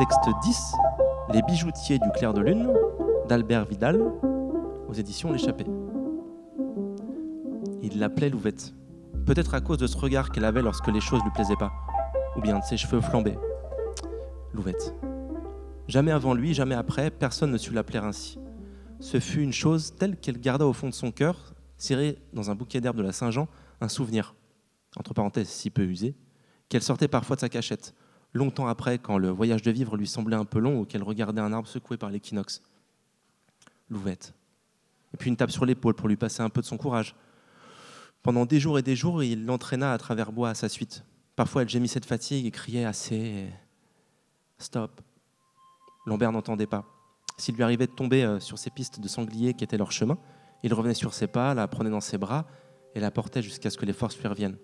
Texte 10, Les bijoutiers du clair de lune, d'Albert Vidal, aux éditions L'échappée. Il l'appelait Louvette, peut-être à cause de ce regard qu'elle avait lorsque les choses lui plaisaient pas, ou bien de ses cheveux flambés. Louvette. Jamais avant lui, jamais après, personne ne sut l'appeler ainsi. Ce fut une chose telle qu'elle garda au fond de son cœur, serrée dans un bouquet d'herbes de la Saint-Jean, un souvenir, entre parenthèses si peu usé, qu'elle sortait parfois de sa cachette, longtemps après, quand le voyage de vivre lui semblait un peu long ou qu'elle regardait un arbre secoué par l'équinoxe. Louvette. Et puis une tape sur l'épaule pour lui passer un peu de son courage. Pendant des jours et des jours, il l'entraîna à travers bois à sa suite. Parfois, elle gémissait de fatigue et criait assez. Stop. Lambert n'entendait pas. S'il lui arrivait de tomber euh, sur ces pistes de sangliers qui étaient leur chemin, il revenait sur ses pas, la prenait dans ses bras et la portait jusqu'à ce que les forces lui reviennent.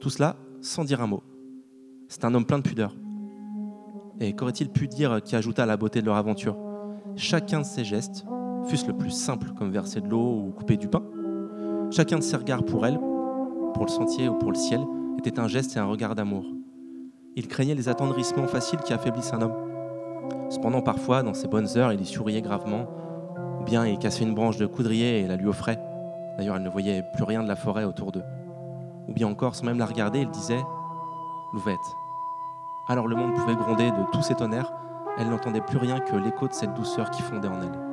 Tout cela sans dire un mot. C'est un homme plein de pudeur. Et qu'aurait-il pu dire qui ajouta à la beauté de leur aventure? Chacun de ses gestes, fût-ce le plus simple comme verser de l'eau ou couper du pain, chacun de ses regards pour elle, pour le sentier ou pour le ciel, était un geste et un regard d'amour. Il craignait les attendrissements faciles qui affaiblissent un homme. Cependant, parfois, dans ses bonnes heures, il y souriait gravement, ou bien il cassait une branche de coudrier et la lui offrait. D'ailleurs, elle ne voyait plus rien de la forêt autour d'eux. Ou bien encore, sans même la regarder, il disait Louvette. Alors le monde pouvait gronder de tous ses tonnerres, elle n'entendait plus rien que l'écho de cette douceur qui fondait en elle.